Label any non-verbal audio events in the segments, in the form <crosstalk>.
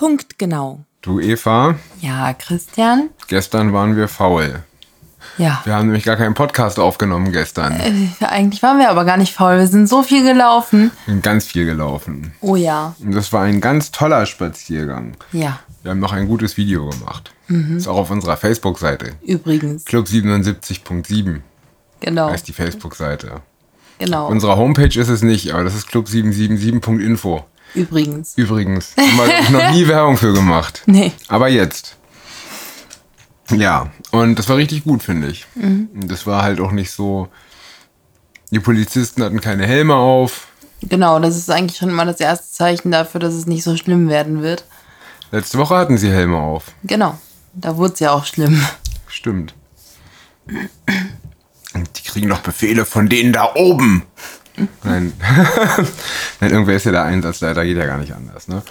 Punktgenau. Du Eva, Ja, Christian? gestern waren wir faul. Ja. Wir haben nämlich gar keinen Podcast aufgenommen gestern. Äh, Eigentlich waren wir aber gar nicht faul. Wir sind so viel gelaufen. Wir sind ganz viel gelaufen. Oh ja. Und das war ein ganz toller Spaziergang. Ja. Wir haben noch ein gutes Video gemacht. Ist auch auf unserer Facebook-Seite. Übrigens. Club 77.7 Genau. heißt die Facebook-Seite. Genau. Unsere Homepage ist es nicht, aber das ist club777.info. Übrigens. Übrigens, haben wir noch nie Werbung für gemacht. <laughs> Nee. Aber jetzt. Ja, und das war richtig gut, finde ich. Und Das war halt auch nicht so. Die Polizisten hatten keine Helme auf. Genau, das ist eigentlich schon mal das erste Zeichen dafür, dass es nicht so schlimm werden wird. Letzte Woche hatten sie Helme auf. Genau. Da wurde es ja auch schlimm. Stimmt. Und die kriegen noch Befehle von denen da oben. Nein. <laughs> Nein, irgendwer ist ja der Einsatzleiter, geht ja gar nicht anders, ne?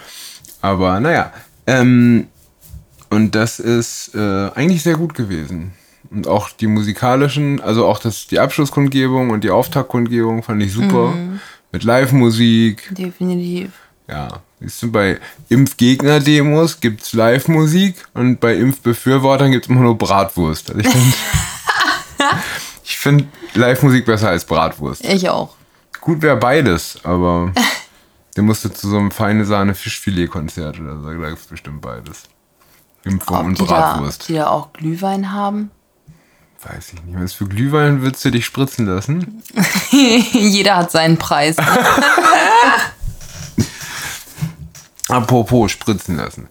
Aber naja. Ähm, und das ist äh, eigentlich sehr gut gewesen. Und auch die musikalischen, also auch das, die Abschlusskundgebung und die Auftaktkundgebung fand ich super. Mit Live-Musik. Definitiv. Ja. Siehst du, bei Impfgegner-Demos gibt's Live-Musik und bei Impfbefürwortern gibt's immer nur Bratwurst. Also ich finde <laughs> find Live-Musik besser als Bratwurst. Ich auch. Gut wäre beides, aber <laughs> der musste zu so einem feine Sahne Fischfilet-Konzert oder so. Da gibt's bestimmt beides. Impfung und Bratwurst. die da auch Glühwein haben? Weiß ich nicht. Was für Glühwein würdest du dich spritzen lassen? <laughs> Jeder hat seinen Preis. <laughs> Apropos spritzen lassen.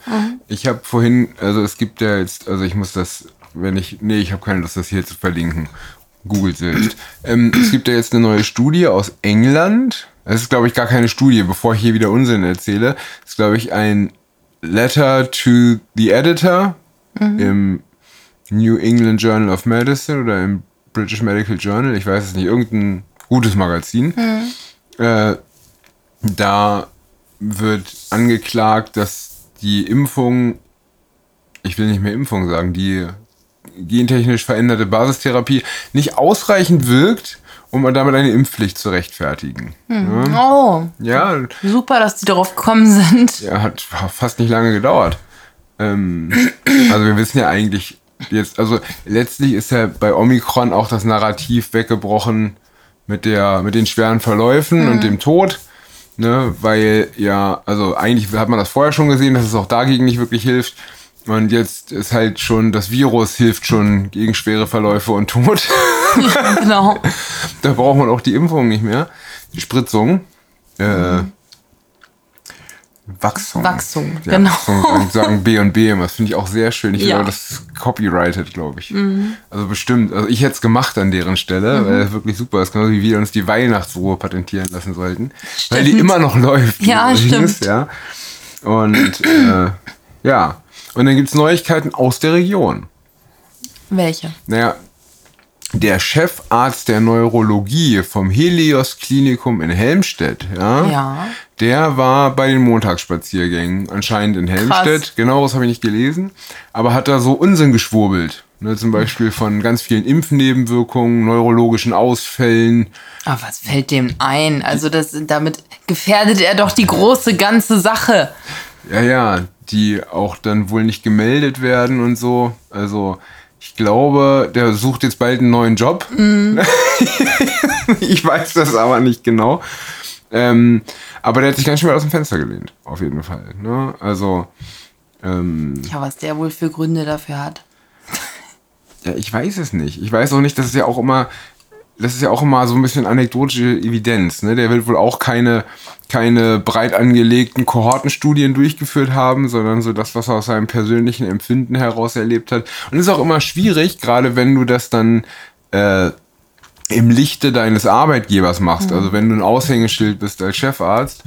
Ich habe vorhin, also es gibt ja jetzt, also ich muss das, wenn ich, nee, ich habe keine Lust, das hier zu verlinken. Googelt selbst. Ähm, es gibt ja jetzt eine neue Studie aus England. Es ist, glaube ich, gar keine Studie, bevor ich hier wieder Unsinn erzähle. Es ist, glaube ich, ein Letter to the Editor im New England Journal of Medicine oder im British Medical Journal. Ich weiß es nicht, irgendein gutes Magazin. Äh, da wird angeklagt, dass die Impfung, ich will nicht mehr Impfung sagen, die gentechnisch veränderte Basistherapie nicht ausreichend wirkt, um damit eine Impfpflicht zu rechtfertigen. Oh, Ja, super, dass die darauf gekommen sind. ja, hat fast nicht lange gedauert. Ähm, also wir wissen ja eigentlich jetzt, also letztlich ist ja bei Omikron auch das Narrativ weggebrochen mit der, mit den schweren Verläufen und dem Tod. Ne, weil ja, also eigentlich hat man das vorher schon gesehen, dass es auch dagegen nicht wirklich hilft. Und jetzt ist halt schon, das Virus hilft schon gegen schwere Verläufe und Tod. <laughs> Genau. da braucht man auch die Impfung nicht mehr. Die Spritzung. Äh, Wachsung. Wachsung, ja, genau. Wachsung sagen, <laughs> B und B immer. Das finde ich auch sehr schön. Ich Ja. glaube, das ist copyrighted, glaube ich. Also bestimmt. Also ich hätte es gemacht an deren Stelle, weil es wirklich super ist. Genauso wie wir uns die Weihnachtsruhe patentieren lassen sollten. Weil die Stimmt. immer noch läuft. Ja, stimmt. Ja. Und äh, ja. Und dann gibt's Neuigkeiten aus der Region. Welche? Naja, der Chefarzt der Neurologie vom Helios Klinikum in Helmstedt, ja, Ja. der war bei den Montagsspaziergängen anscheinend in Helmstedt. Krass. Genau, das habe ich nicht gelesen, aber hat da so Unsinn geschwurbelt. Ne, zum Beispiel von ganz vielen Impfnebenwirkungen, neurologischen Ausfällen. Aber was fällt dem ein? Also das, damit gefährdet er doch die große ganze Sache. Ja, ja, die auch dann wohl nicht gemeldet werden und so. Also, ich glaube, der sucht jetzt bald einen neuen Job. <laughs> ich weiß das aber nicht genau. Ähm, aber der hat sich ganz schön weit aus dem Fenster gelehnt, auf jeden Fall. Ne? Also, ähm, Ja, was der wohl für Gründe dafür hat. <laughs> ja, ich weiß es nicht. Ich weiß auch nicht, dass es ja auch immer, das ist ja auch immer so ein bisschen anekdotische Evidenz. Ne? Der wird wohl auch keine, keine breit angelegten Kohortenstudien durchgeführt haben, sondern so das, was er aus seinem persönlichen Empfinden heraus erlebt hat. Und es ist auch immer schwierig, gerade wenn du das dann äh, im Lichte deines Arbeitgebers machst. Also wenn du ein Aushängeschild bist als Chefarzt,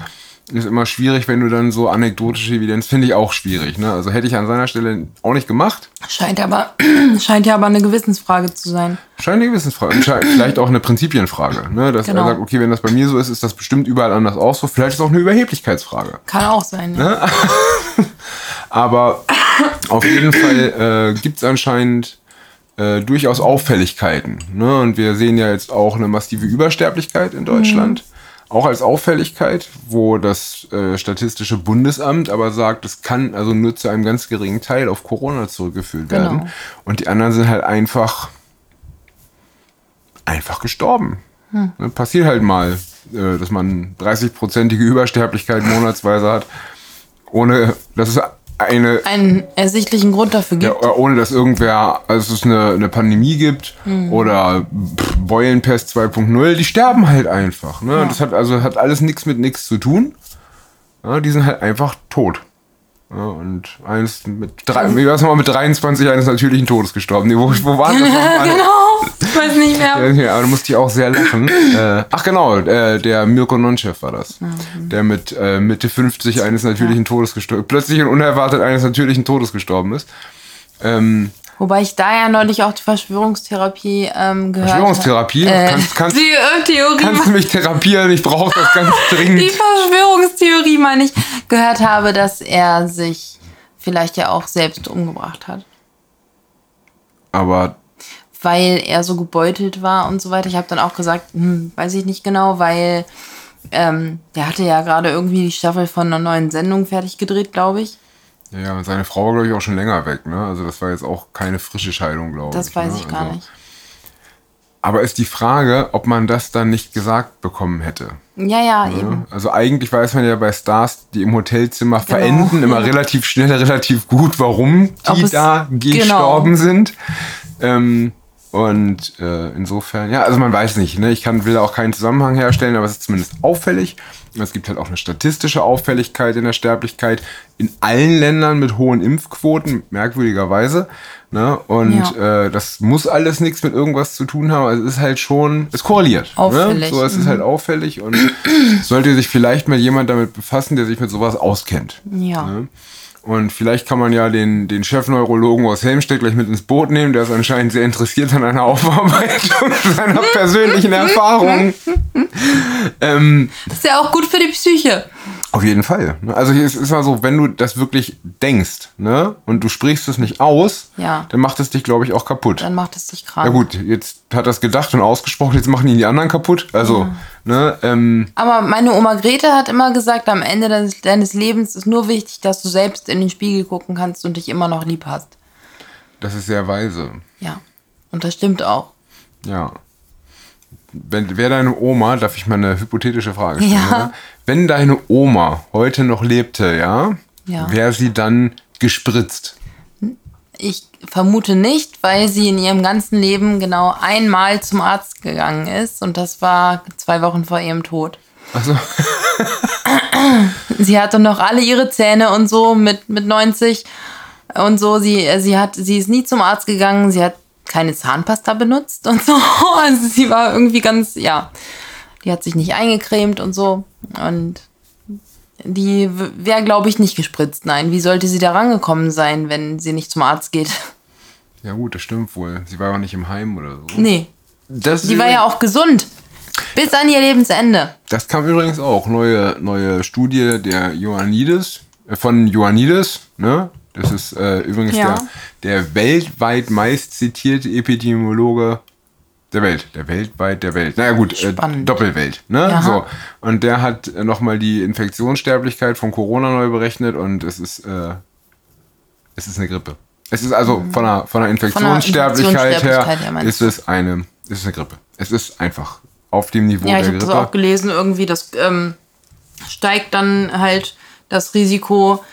ist immer schwierig, wenn du dann so anekdotische Evidenz, finde ich auch schwierig. Ne? Also hätte ich an seiner Stelle auch nicht gemacht. Scheint aber, <clears throat> scheint ja aber eine Gewissensfrage zu sein. Scheint eine Gewissensfrage. Vielleicht auch eine Prinzipienfrage. Ne? Dass Genau. er sagt, okay, wenn das bei mir so ist, ist das bestimmt überall anders auch so. Vielleicht ist es auch eine Überheblichkeitsfrage. Kann auch sein. Ja. <laughs> Aber auf jeden Fall äh, gibt es anscheinend äh, durchaus Auffälligkeiten. Ne? Und wir sehen ja jetzt auch eine massive Übersterblichkeit in Deutschland. Auch als Auffälligkeit, wo das äh, Statistische Bundesamt aber sagt, es kann also nur zu einem ganz geringen Teil auf Corona zurückgeführt Genau. werden. Und die anderen sind halt einfach, einfach gestorben. Hm. Ne, Passiert halt mal, äh, dass man 30-prozentige Übersterblichkeit <laughs> monatsweise hat, ohne dass es eine Einen ersichtlichen Grund dafür ja, gibt. oder ohne dass irgendwer, also es eine, eine Pandemie gibt Hm. oder Beulenpest 2.0, die sterben halt einfach. Ne? Das hat also hat alles nichts mit nichts zu tun. Ja, die sind halt einfach tot. Ja, und eines mit drei, wie war's nochmal mit 23 eines natürlichen Todes gestorben. Nee, wo, wo war das <laughs> nochmal? genau. Ich weiß nicht mehr. Ja, aber da musste ich auch sehr lachen. <laughs> äh, ach genau, äh, der Mirko Nonchev war das. Der mit äh, Mitte 50 eines natürlichen Todes gestorben, plötzlich und unerwartet eines natürlichen Todes gestorben ist. Ähm, Wobei ich da ja neulich auch die Verschwörungstherapie ähm, gehört Verschwörungstherapie? habe. Äh, Kannst- kannst- die äh, Theorie, kannst du mich therapieren? Ich brauche das ganz <laughs> die dringend. Verschwörungstheorie, meine ich, gehört habe, dass er sich vielleicht ja auch selbst umgebracht hat. Aber weil er so gebeutelt war und so weiter. Ich habe dann auch gesagt, hm, weiß ich nicht genau, weil ähm, der hatte ja gerade irgendwie die Staffel von einer neuen Sendung fertig gedreht, glaube ich. ja, und seine Frau war, glaube ich, auch schon länger weg. Ne? Also das war jetzt auch keine frische Scheidung, glaube ich. Das weiß ne? ich gar also, nicht. Aber ist die Frage, ob man das dann nicht gesagt bekommen hätte. Ja, ja, Ne? eben. Also eigentlich weiß man ja bei Stars, die im Hotelzimmer Genau. verenden, immer <laughs> relativ schnell, relativ gut, warum die es- da genau. gestorben sind. Ähm, und äh, insofern, ja, also man weiß nicht, ne? ich kann, will da auch keinen Zusammenhang herstellen, aber es ist zumindest auffällig. Und es gibt halt auch eine statistische Auffälligkeit in der Sterblichkeit in allen Ländern mit hohen Impfquoten, merkwürdigerweise. Ne? Und Ja. äh, das muss alles nichts mit irgendwas zu tun haben. Also es ist halt schon, es korreliert. Ne? Auffällig, So, es ist halt auffällig und sollte sich vielleicht mal jemand damit befassen, der sich mit sowas auskennt. Ja. Ne? Und vielleicht kann man ja den, den Chefneurologen aus Helmstedt gleich mit ins Boot nehmen. Der ist anscheinend sehr interessiert an einer Aufarbeitung <laughs> seiner <laughs> persönlichen Erfahrungen. ähm, Das ist ja auch gut für die Psyche. auf jeden Fall. Also es ist mal so, wenn du das wirklich denkst ne, und du sprichst es nicht aus, Ja. dann macht es dich, glaube ich, auch kaputt. Dann macht es dich krank. Ja gut, jetzt hat er es gedacht und ausgesprochen, jetzt machen ihn die anderen kaputt. Also, ne, ähm, Aber meine Oma Grete hat immer gesagt, am Ende deines, deines Lebens ist nur wichtig, dass du selbst in den Spiegel gucken kannst und dich immer noch lieb hast. das ist sehr weise. Ja. Und das stimmt auch. Ja. Wenn, wäre deine Oma, darf ich mal eine hypothetische Frage stellen? Ja. Oder? Wenn deine Oma heute noch lebte, ja, Ja. wäre sie dann gespritzt. Ich vermute nicht, weil sie in ihrem ganzen Leben genau einmal zum Arzt gegangen ist und das war zwei Wochen vor ihrem Tod. Also, Sie hatte noch alle ihre Zähne und so mit, mit 90 und so. Sie, äh, sie, hat, sie ist nie zum Arzt gegangen, sie hat keine Zahnpasta benutzt und so. <laughs> Also sie war irgendwie ganz, ja, die hat sich nicht eingecremt und so. Und die wäre, glaube ich, nicht gespritzt. Nein, wie sollte sie da rangekommen sein, wenn sie nicht zum Arzt geht? ja gut, das stimmt wohl. Sie war ja auch nicht im Heim oder so. Nee, Das, die war ja auch gesund. Bis an ihr Lebensende. das kam übrigens auch. Neue, neue Studie der Ioannidis, äh, von Ioannidis, ne? Das ist äh, übrigens Ja. der, der weltweit meist zitierte Epidemiologe der Welt. Der weltweit der Welt. Naja gut, äh. Doppelwelt. Ne? Jaha. So. Und der hat äh, nochmal die Infektionssterblichkeit von Corona neu berechnet und es ist, äh, es ist eine Grippe. Es ist also von einer, von einer Infektionssterblichkeit, Infektionssterblichkeit, ja, her, meinst ist es eine, ist es eine Grippe. Es ist einfach auf dem Niveau Ja, ich der habe das Grippe. auch gelesen, irgendwie, das ähm, steigt dann halt das Risiko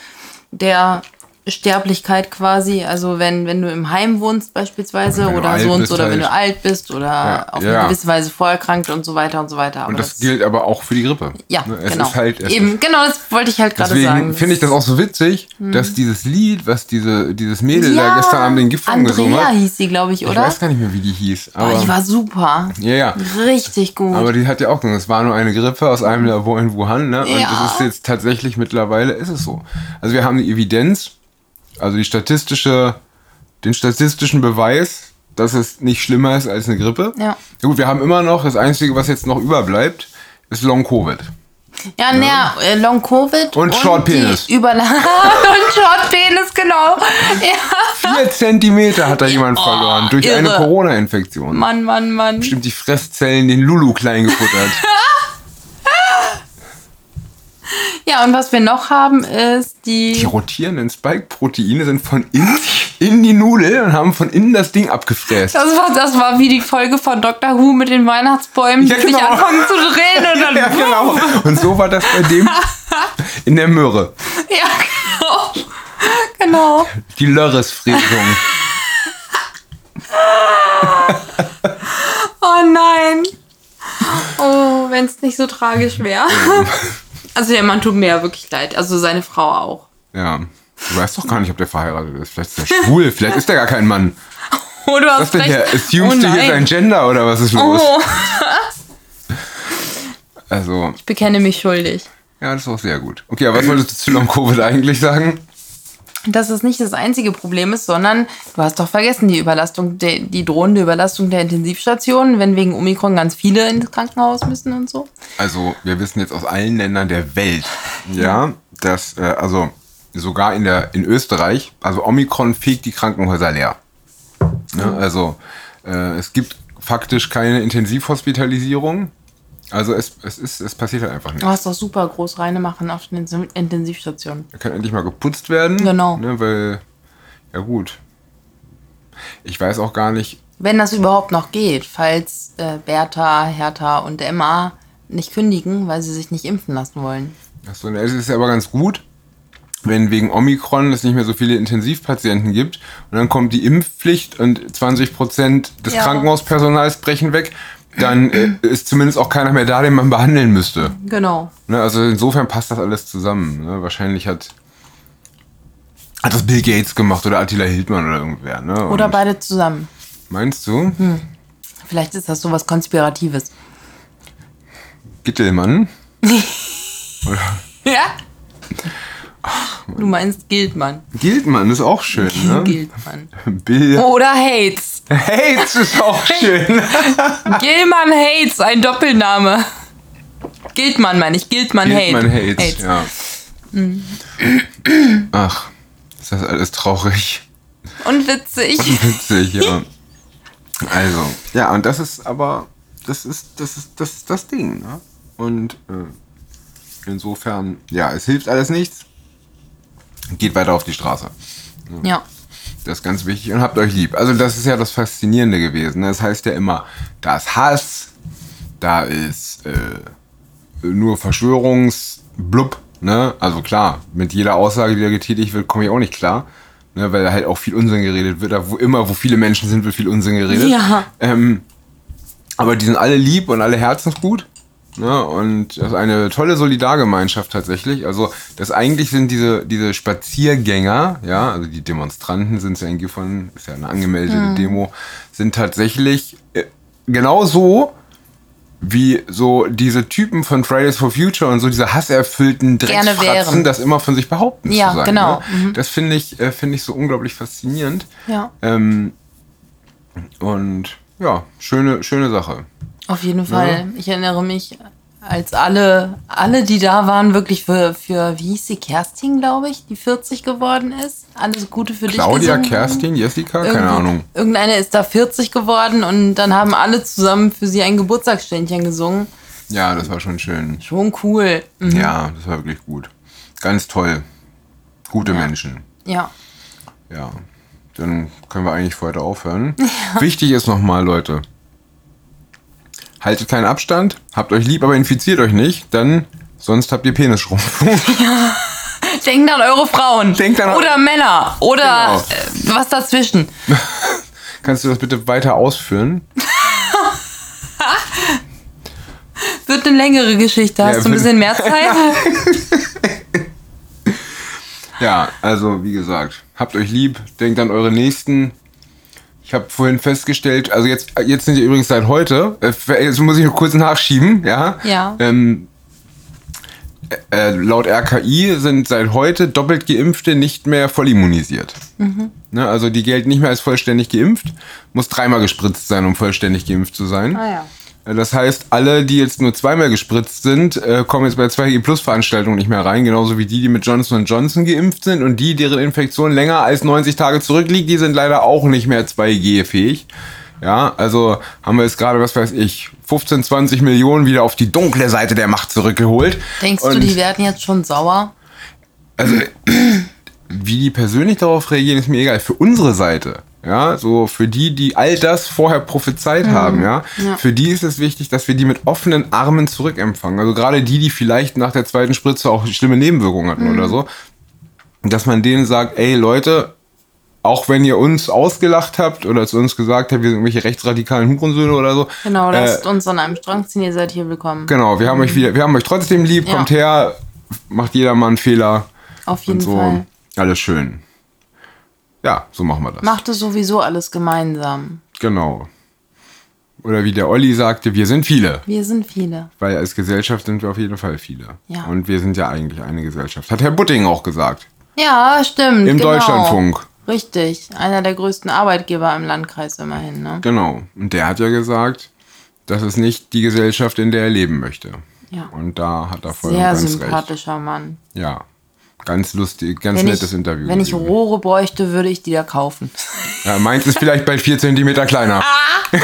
der Sterblichkeit quasi. Also wenn, wenn du im Heim wohnst beispielsweise Wenn oder so und so, oder wenn halt. du alt bist oder auf ja. eine gewisse Weise vorerkrankt und so weiter und so weiter. Aber Und das, gilt aber auch für die Grippe. ja, Ne, es genau. ist halt, Eben, ist, genau, das wollte ich halt gerade sagen. deswegen finde ich das auch so witzig, dass dieses Lied, was diese, dieses Mädel ja, da gestern Abend den Gift gesungen Andrea hat, hieß sie, glaube ich, ich oder? weiß gar nicht mehr, wie die hieß. Aber, oh, die war super. ja, ja. Richtig gut. Aber die hat ja auch gesagt, es war nur eine Grippe aus einem Labor in Wuhan, ne? Und Ja. es ist jetzt tatsächlich mittlerweile, ist es so. Also wir haben die Evidenz, also die statistische, den statistischen Beweis, dass es nicht schlimmer ist als eine Grippe. Ja. Gut, wir haben immer noch, das Einzige, was jetzt noch überbleibt, ist Long-Covid. Ja, naja, äh, Long Covid Und Short Penis. Überla <laughs> und Short Penis, genau. Ja. Vier Zentimeter hat da jemand verloren durch eine irre. Corona-Infektion. Mann, Mann, Mann. Bestimmt die Fresszellen den Lulu klein gefuttert. <laughs> Ja, und was wir noch haben, ist die. Die rotierenden Spike-Proteine sind von innen in die Nudel und haben von innen das Ding abgefräst. Das war, das war wie die Folge von Dr. Who mit den Weihnachtsbäumen, die Ja, genau. sich anfangen zu drehen und dann. <laughs> Ja, genau. Und so war das bei dem <laughs> in der Möhre. Ja, genau. Genau. Die Lörresfräsung. <laughs> Oh nein. Oh, wenn es nicht so tragisch wäre. Also der Mann tut mir ja wirklich leid. Also seine Frau auch. Ja. Du weißt doch gar nicht, ob der verheiratet ist. Vielleicht ist er schwul, vielleicht ist er gar kein Mann. <laughs> Oh, du Was hast denn recht. hier? Assumest oh, du hier sein Gender oder was ist los? Oh, Also, ich bekenne mich schuldig. ja, das ist auch sehr gut. Okay, aber was wolltest du zu Long-Covid eigentlich sagen? Dass es nicht das einzige Problem ist, sondern du hast doch vergessen, die Überlastung, der, die drohende Überlastung der Intensivstationen, wenn wegen Omikron ganz viele ins Krankenhaus müssen und so. Also, wir wissen jetzt aus allen Ländern der Welt, ja, dass, äh, also sogar in, der, in Österreich, also Omikron fegt die Krankenhäuser leer. Ne? Also, äh, es gibt faktisch keine Intensivhospitalisierung. Also, es, es, ist, es passiert halt einfach nicht. Du hast doch super groß reine machen auf den Intensivstationen. Er kann endlich mal geputzt werden. Genau. Ne, weil, ja gut. Ich weiß auch gar nicht, Wenn das überhaupt noch geht, falls äh, Bertha, Hertha und Emma nicht kündigen, weil sie sich nicht impfen lassen wollen. Achso, es ist aber ganz gut, wenn wegen Omikron es nicht mehr so viele Intensivpatienten gibt und dann kommt die Impfpflicht und 20 Prozent des Ja. Krankenhauspersonals brechen weg, dann äh, ist zumindest auch keiner mehr da, den man behandeln müsste. Genau. Ne, also insofern passt das alles zusammen. Ne? Wahrscheinlich hat, hat das Bill Gates gemacht oder Attila Hildmann oder irgendwer. Ne? Oder beide zusammen. Meinst du? Vielleicht ist das sowas Konspiratives. Gittelmann? <laughs> Ja? Du meinst Gildmann. Gildmann ist auch schön, <laughs> ne? Gildmann. Bill Oder Hates. Hates ist auch <laughs> schön. Gilman Hates, ein Doppelname. Gildmann meine ich, Gildmann Hates. Gildmann Hates, ja. Mhm. Ach, ist das alles traurig. Und witzig. Witzig, ja. <laughs> Also, ja, und das ist aber, das ist, das ist, das ist das Ding, ne? Und äh, insofern, ja, es hilft alles nichts. Geht weiter auf die Straße. Ja. Das ist ganz wichtig und habt euch lieb. Also das ist ja das Faszinierende gewesen. ne? Das heißt ja immer, da ist Hass, da ist äh, nur Verschwörungsblub. Ne? Also klar, mit jeder Aussage, die da getätigt wird, komme ich auch nicht klar. Ne? Weil da halt auch viel Unsinn geredet wird. Da wo immer, wo viele Menschen sind, wird viel Unsinn geredet. Ja. Ähm, aber die sind alle lieb und alle herzensgut. Ne? Und das ist eine tolle Solidargemeinschaft tatsächlich. Also das eigentlich sind diese, diese Spaziergänger, ja, also die Demonstranten sind ja eigentlich von, ist ja eine angemeldete Demo, sind tatsächlich äh, genauso wie so diese Typen von Fridays for Future und so diese hasserfüllten Drecksfratzen, das immer von sich behaupten Ja, zu sein. genau. Ne? Das finde ich, äh, finde ich so unglaublich faszinierend. Ja. Ähm, und ja, schöne, schöne Sache. Auf jeden Fall. Ich erinnere mich, als alle, alle, die da waren, wirklich für, für wie hieß sie, Kerstin, glaube ich, die 40 geworden ist. Alles Gute für Claudia, dich. gesungen. Kerstin, Jessica, keine Irgendwo- Ahnung. Irgendeine ist da 40 geworden und dann haben alle zusammen für sie ein Geburtstagsständchen gesungen. Ja, das war schon schön. Schon cool. Mhm. Ja, das war wirklich gut. Ganz toll. Gute Menschen. Ja. Ja. Dann können wir eigentlich für heute aufhören. <laughs> Wichtig ist nochmal, Leute. Haltet keinen Abstand, habt euch lieb, aber infiziert euch nicht, dann sonst habt ihr Penisschrumpfung. <laughs> Denkt an eure Frauen. Denkt an- oder Männer. Oder Genau. äh, was dazwischen. <laughs> Kannst du das bitte weiter ausführen? <laughs> Wird eine längere Geschichte. Hast Ja, du ein bisschen mehr Zeit? Ja, also wie gesagt, habt euch lieb, denkt an eure Nächsten. Ich habe vorhin festgestellt, also jetzt, jetzt sind ihr übrigens seit heute, äh, jetzt muss ich noch kurz nachschieben, ja? Ja. Ähm, äh, laut RKI sind seit heute doppelt Geimpfte nicht mehr voll immunisiert. Ne, also die gelten nicht mehr als vollständig geimpft, muss dreimal gespritzt sein, um vollständig geimpft zu sein. Ah ja. Das heißt, alle, die jetzt nur zweimal gespritzt sind, äh, kommen jetzt bei 2G Plus Veranstaltungen nicht mehr rein, genauso wie die, die mit Johnson Johnson geimpft sind und die, deren Infektion länger als 90 Tage zurückliegt, die sind leider auch nicht mehr 2G fähig. Ja, also haben wir jetzt gerade, was weiß ich, 15, 20 Millionen wieder auf die dunkle Seite der Macht zurückgeholt. Denkst Und du, die werden jetzt schon sauer? Also, <clears throat> wie die persönlich darauf reagieren, ist mir egal. Für unsere Seite, ja, so für die, die all das vorher prophezeit mhm. haben, ja, ja, für die ist es wichtig, dass wir die mit offenen Armen zurückempfangen. Also gerade die, die vielleicht nach der zweiten Spritze auch schlimme Nebenwirkungen hatten mhm. oder so, dass man denen sagt, ey Leute, auch wenn ihr uns ausgelacht habt oder zu uns gesagt habt, wir sind irgendwelche rechtsradikalen Hurensöhne oder so. Genau, lasst äh, uns an einem Strang ziehen, ihr seid hier willkommen. Genau, wir haben mhm. euch wieder, wir haben euch trotzdem lieb, ja. kommt her, macht jeder mal einen Fehler. Auf jeden so. Fall. Alles schön. Ja, so machen wir das. Macht es sowieso alles gemeinsam. Genau. Oder wie der Olli sagte, wir sind viele. Wir sind viele. Weil als Gesellschaft sind wir auf jeden Fall viele. Ja. Und wir sind ja eigentlich eine Gesellschaft. Hat Herr Butting auch gesagt. Ja, stimmt. Im genau. Deutschlandfunk. Richtig, einer der größten Arbeitgeber im Landkreis immerhin. Ne? Genau. Und der hat ja gesagt, das ist nicht die Gesellschaft, in der er leben möchte. Ja. Und da hat er voll Sehr ganz sympathischer recht. Mann. Ja. Ganz lustig, ganz wenn nettes ich, Interview. Wenn ich Rohre bräuchte, würde ich die da kaufen. Ja, meins ist vielleicht bei 4 cm kleiner. Ah! <laughs>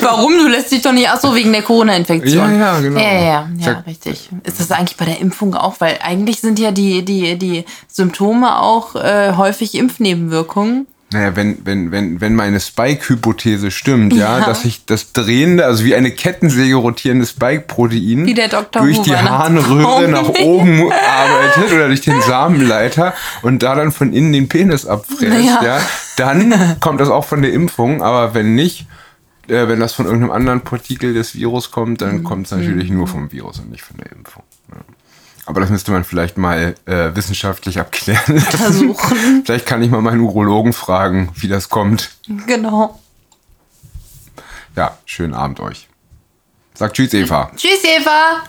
Warum? Du lässt dich doch nicht. Achso, wegen der Corona-Infektion. Ja, ja, genau. Ja, ja, ja, ja richtig. Ist das eigentlich bei der Impfung auch? Weil eigentlich sind ja die, die, die Symptome auch äh, häufig Impfnebenwirkungen. Naja, wenn, wenn, wenn, wenn meine Spike-Hypothese stimmt, ja, ja, dass sich das drehende, also wie eine Kettensäge rotierende Spike-Protein durch die Harnröhre nach <laughs> oben arbeitet oder durch den Samenleiter und da dann von innen den Penis abfräst, ja. ja, dann <laughs> kommt das auch von der Impfung, aber wenn nicht, äh, wenn das von irgendeinem anderen Partikel des Virus kommt, dann mhm. kommt es natürlich nur vom Virus und nicht von der Impfung. Aber das müsste man vielleicht mal äh, wissenschaftlich abklären. <laughs> Versuchen. vielleicht kann ich mal meinen Urologen fragen, wie das kommt. Genau. Ja, schönen Abend euch. Sagt Tschüss, Eva. Tschüss, Eva.